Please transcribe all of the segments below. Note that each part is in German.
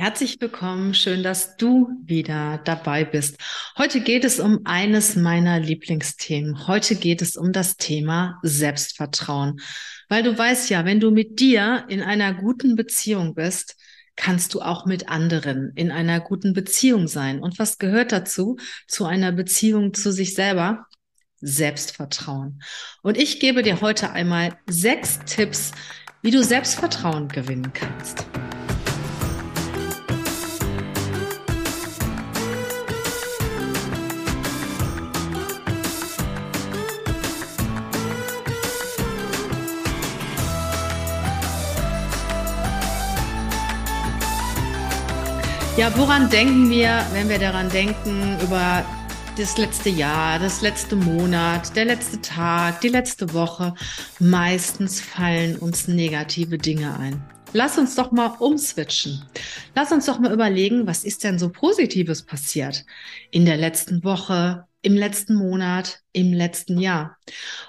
Herzlich willkommen, schön, dass du wieder dabei bist. Heute geht es um eines meiner Lieblingsthemen. Heute geht es um das Thema Selbstvertrauen. Weil du weißt ja, wenn du mit dir in einer guten Beziehung bist, kannst du auch mit anderen in einer guten Beziehung sein. Und was gehört dazu, zu einer Beziehung zu sich selber? Selbstvertrauen. Und ich gebe dir heute einmal sechs Tipps, wie du Selbstvertrauen gewinnen kannst. Ja, woran denken wir, wenn wir daran denken, über das letzte Jahr, das letzte Monat, der letzte Tag, die letzte Woche? Meistens fallen uns negative Dinge ein. Lass uns doch mal umswitchen. Lass uns doch mal überlegen, was ist denn so Positives passiert in der letzten Woche, im letzten Monat, im letzten Jahr.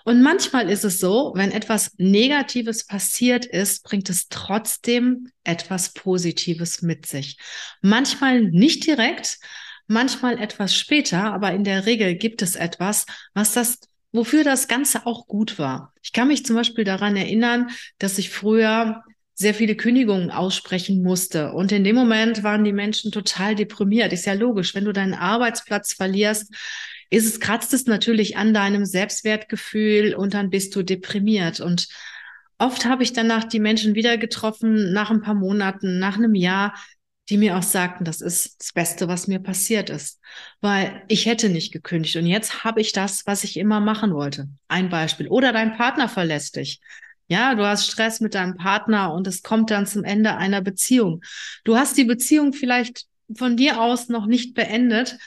Und manchmal ist es so, wenn etwas Negatives passiert ist, bringt es trotzdem etwas Positives mit sich. Manchmal nicht direkt, manchmal etwas später, aber in der Regel gibt es etwas, was das wofür das Ganze auch gut war. Ich kann mich zum Beispiel daran erinnern, dass ich früher sehr viele Kündigungen aussprechen musste. Und in dem Moment waren die Menschen total deprimiert. Ist ja logisch, wenn du deinen Arbeitsplatz verlierst, ist es, kratzt es natürlich an deinem Selbstwertgefühl und dann bist du deprimiert. Und oft habe ich danach die Menschen wieder getroffen, nach ein paar Monaten, nach einem Jahr, die mir auch sagten, das ist das Beste, was mir passiert ist, weil ich hätte nicht gekündigt und jetzt habe ich das, was ich immer machen wollte. Ein Beispiel. Oder dein Partner verlässt dich. Ja, du hast Stress mit deinem Partner und es kommt dann zum Ende einer Beziehung. Du hast die Beziehung vielleicht von dir aus noch nicht beendet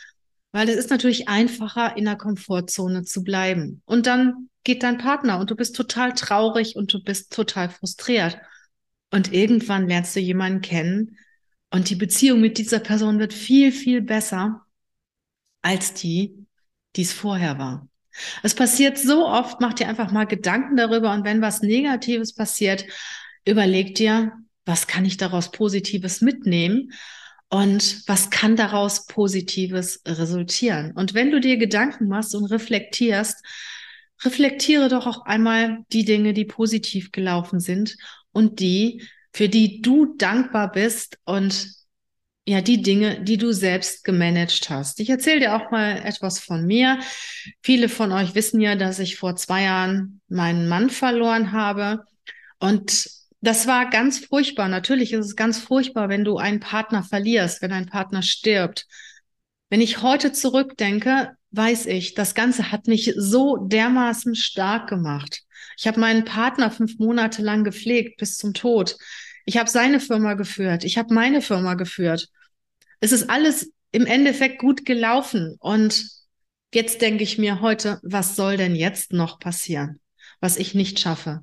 weil es ist natürlich einfacher, in der Komfortzone zu bleiben. Und dann geht dein Partner und du bist total traurig und du bist total frustriert. Und irgendwann lernst du jemanden kennen und die Beziehung mit dieser Person wird viel, viel besser als die, die es vorher war. Es passiert so oft, mach dir einfach mal Gedanken darüber und wenn was Negatives passiert, überleg dir, was kann ich daraus Positives mitnehmen und was kann daraus Positives resultieren? Und wenn du dir Gedanken machst und reflektierst, reflektiere doch auch einmal die Dinge, die positiv gelaufen sind und die, für die du dankbar bist und ja, die Dinge, die du selbst gemanagt hast. Ich erzähle dir auch mal etwas von mir. Viele von euch wissen ja, dass ich vor zwei Jahren meinen Mann verloren habe und das war ganz furchtbar. Natürlich ist es ganz furchtbar, wenn du einen Partner verlierst, wenn ein Partner stirbt. Wenn ich heute zurückdenke, weiß ich, das Ganze hat mich so dermaßen stark gemacht. Ich habe meinen Partner fünf Monate lang gepflegt bis zum Tod. Ich habe seine Firma geführt. Ich habe meine Firma geführt. Es ist alles im Endeffekt gut gelaufen. Und jetzt denke ich mir heute, was soll denn jetzt noch passieren? Was ich nicht schaffe.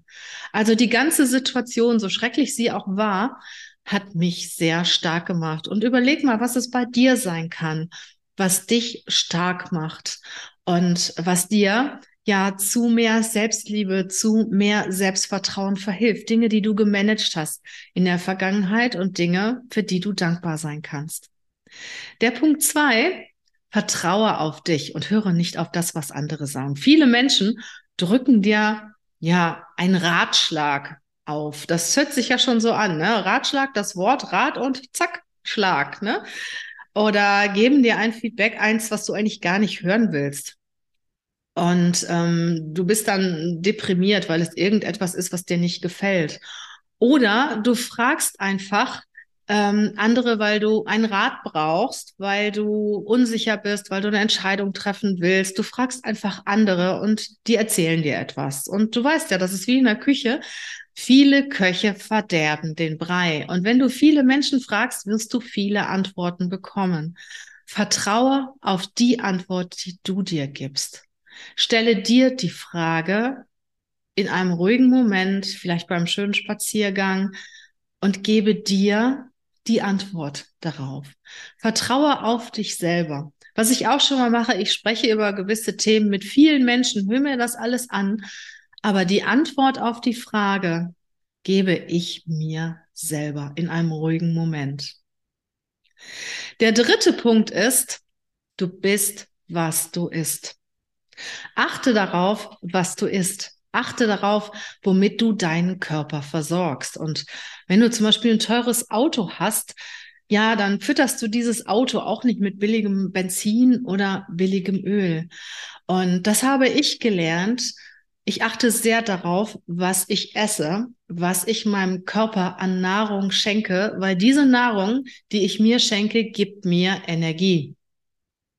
Also die ganze Situation, so schrecklich sie auch war, hat mich sehr stark gemacht. Und überleg mal, was es bei dir sein kann, was dich stark macht und was dir ja zu mehr Selbstliebe, zu mehr Selbstvertrauen verhilft. Dinge, die du gemanagt hast in der Vergangenheit und Dinge, für die du dankbar sein kannst. Der Punkt zwei, vertraue auf dich und höre nicht auf das, was andere sagen. Viele Menschen drücken dir ja einen Ratschlag auf. Das hört sich ja schon so an, ne? Ratschlag, das Wort Rat und zack, Schlag, ne? Oder geben dir ein Feedback, eins, was du eigentlich gar nicht hören willst. Und ähm, du bist dann deprimiert, weil es irgendetwas ist, was dir nicht gefällt. Oder du fragst einfach, ähm, andere, weil du einen Rat brauchst, weil du unsicher bist, weil du eine Entscheidung treffen willst. Du fragst einfach andere und die erzählen dir etwas. Und du weißt ja, das ist wie in der Küche. Viele Köche verderben den Brei. Und wenn du viele Menschen fragst, wirst du viele Antworten bekommen. Vertraue auf die Antwort, die du dir gibst. Stelle dir die Frage in einem ruhigen Moment, vielleicht beim schönen Spaziergang, und gebe dir die Antwort darauf. Vertraue auf dich selber. Was ich auch schon mal mache, ich spreche über gewisse Themen mit vielen Menschen, höre mir das alles an, aber die Antwort auf die Frage gebe ich mir selber in einem ruhigen Moment. Der dritte Punkt ist, du bist, was du isst. Achte darauf, was du isst. Achte darauf, womit du deinen Körper versorgst. Und wenn du zum Beispiel ein teures Auto hast, ja, dann fütterst du dieses Auto auch nicht mit billigem Benzin oder billigem Öl. Und das habe ich gelernt. Ich achte sehr darauf, was ich esse, was ich meinem Körper an Nahrung schenke, weil diese Nahrung, die ich mir schenke, gibt mir Energie.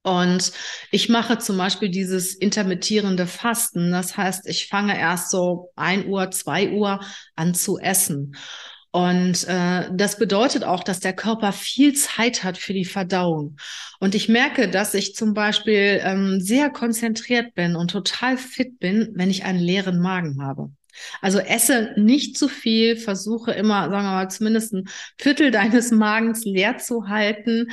Und ich mache zum Beispiel dieses intermittierende Fasten. Das heißt, ich fange erst so ein Uhr, zwei Uhr an zu essen. Und äh, das bedeutet auch, dass der Körper viel Zeit hat für die Verdauung. Und ich merke, dass ich zum Beispiel ähm, sehr konzentriert bin und total fit bin, wenn ich einen leeren Magen habe. Also esse nicht zu viel, versuche immer, sagen wir mal, zumindest ein Viertel deines Magens leer zu halten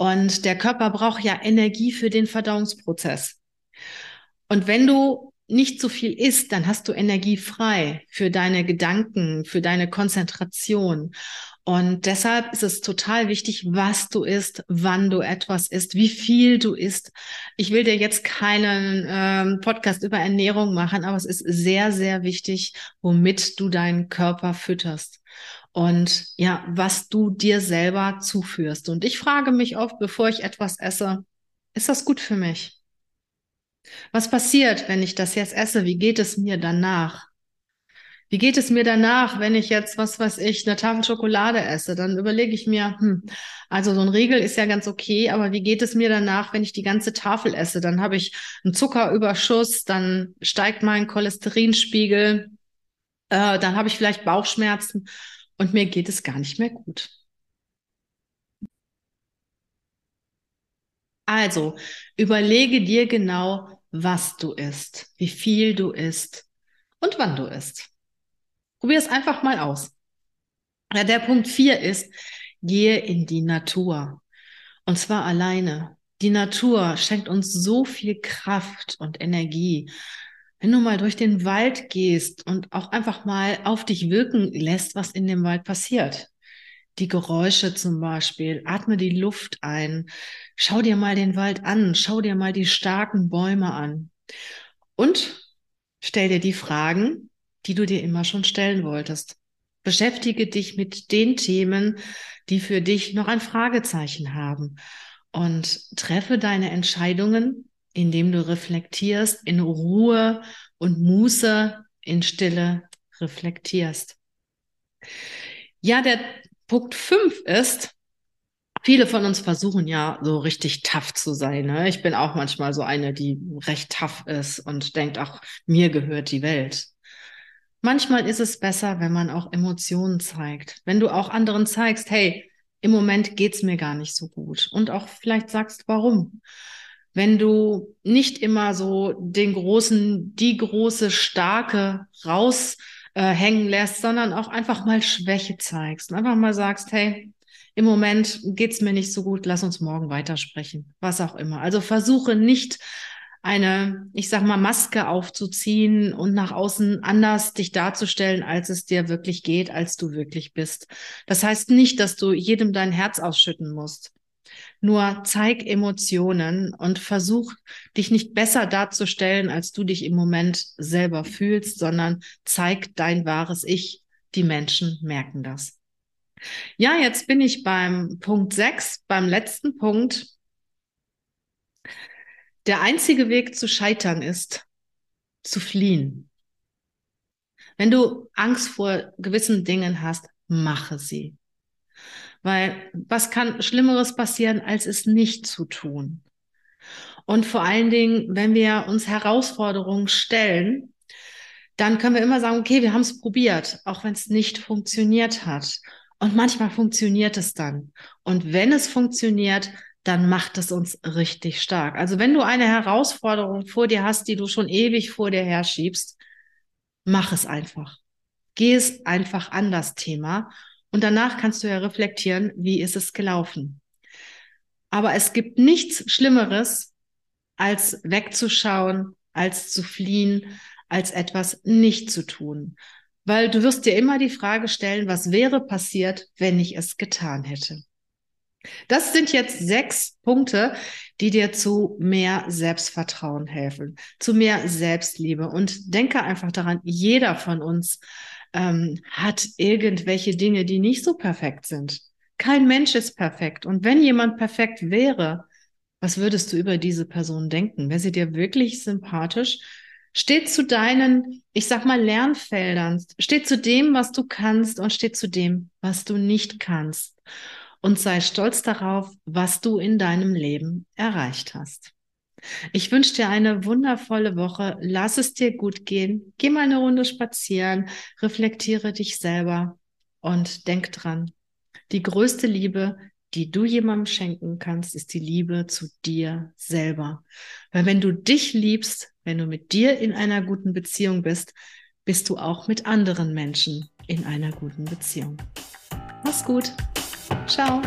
und der Körper braucht ja Energie für den Verdauungsprozess. Und wenn du nicht zu viel isst, dann hast du Energie frei für deine Gedanken, für deine Konzentration. Und deshalb ist es total wichtig, was du isst, wann du etwas isst, wie viel du isst. Ich will dir jetzt keinen ähm, Podcast über Ernährung machen, aber es ist sehr, sehr wichtig, womit du deinen Körper fütterst und ja, was du dir selber zuführst. Und ich frage mich oft, bevor ich etwas esse, ist das gut für mich? Was passiert, wenn ich das jetzt esse? Wie geht es mir danach? Wie geht es mir danach, wenn ich jetzt, was weiß ich, eine Tafel Schokolade esse? Dann überlege ich mir, hm, also so ein Riegel ist ja ganz okay, aber wie geht es mir danach, wenn ich die ganze Tafel esse? Dann habe ich einen Zuckerüberschuss, dann steigt mein Cholesterinspiegel, äh, dann habe ich vielleicht Bauchschmerzen und mir geht es gar nicht mehr gut. Also überlege dir genau, was du isst, wie viel du isst und wann du isst. Probier es einfach mal aus. Ja, der Punkt vier ist, gehe in die Natur. Und zwar alleine. Die Natur schenkt uns so viel Kraft und Energie wenn du mal durch den Wald gehst und auch einfach mal auf dich wirken lässt, was in dem Wald passiert. Die Geräusche zum Beispiel, atme die Luft ein, schau dir mal den Wald an, schau dir mal die starken Bäume an und stell dir die Fragen, die du dir immer schon stellen wolltest. Beschäftige dich mit den Themen, die für dich noch ein Fragezeichen haben und treffe deine Entscheidungen indem du reflektierst, in Ruhe und Muße, in Stille reflektierst. Ja, der Punkt fünf ist, viele von uns versuchen ja so richtig tough zu sein. Ne? Ich bin auch manchmal so eine, die recht tough ist und denkt, ach, mir gehört die Welt. Manchmal ist es besser, wenn man auch Emotionen zeigt. Wenn du auch anderen zeigst, hey, im Moment geht's mir gar nicht so gut. Und auch vielleicht sagst, warum wenn du nicht immer so den großen, die große, starke raushängen äh, lässt, sondern auch einfach mal Schwäche zeigst und einfach mal sagst, hey, im Moment geht's mir nicht so gut, lass uns morgen weitersprechen, was auch immer. Also versuche nicht eine, ich sag mal, Maske aufzuziehen und nach außen anders dich darzustellen, als es dir wirklich geht, als du wirklich bist. Das heißt nicht, dass du jedem dein Herz ausschütten musst. Nur zeig Emotionen und versuch dich nicht besser darzustellen, als du dich im Moment selber fühlst, sondern zeig dein wahres Ich. Die Menschen merken das. Ja, jetzt bin ich beim Punkt 6, beim letzten Punkt. Der einzige Weg zu scheitern ist, zu fliehen. Wenn du Angst vor gewissen Dingen hast, mache sie. Weil was kann Schlimmeres passieren, als es nicht zu tun? Und vor allen Dingen, wenn wir uns Herausforderungen stellen, dann können wir immer sagen, okay, wir haben es probiert, auch wenn es nicht funktioniert hat. Und manchmal funktioniert es dann. Und wenn es funktioniert, dann macht es uns richtig stark. Also wenn du eine Herausforderung vor dir hast, die du schon ewig vor dir herschiebst, mach es einfach. Geh es einfach an das Thema und danach kannst du ja reflektieren, wie ist es gelaufen. Aber es gibt nichts Schlimmeres, als wegzuschauen, als zu fliehen, als etwas nicht zu tun. Weil du wirst dir immer die Frage stellen, was wäre passiert, wenn ich es getan hätte. Das sind jetzt sechs Punkte, die dir zu mehr Selbstvertrauen helfen, zu mehr Selbstliebe. Und denke einfach daran, jeder von uns ähm, hat irgendwelche Dinge, die nicht so perfekt sind. Kein Mensch ist perfekt. Und wenn jemand perfekt wäre, was würdest du über diese Person denken? Wäre sie dir wirklich sympathisch? Steht zu deinen, ich sag mal, Lernfeldern, steht zu dem, was du kannst und steht zu dem, was du nicht kannst und sei stolz darauf, was du in deinem Leben erreicht hast. Ich wünsche dir eine wundervolle Woche. Lass es dir gut gehen. Geh mal eine Runde spazieren, reflektiere dich selber und denk dran. Die größte Liebe, die du jemandem schenken kannst, ist die Liebe zu dir selber. Weil wenn du dich liebst, wenn du mit dir in einer guten Beziehung bist, bist du auch mit anderen Menschen in einer guten Beziehung. Mach's gut. Ciao.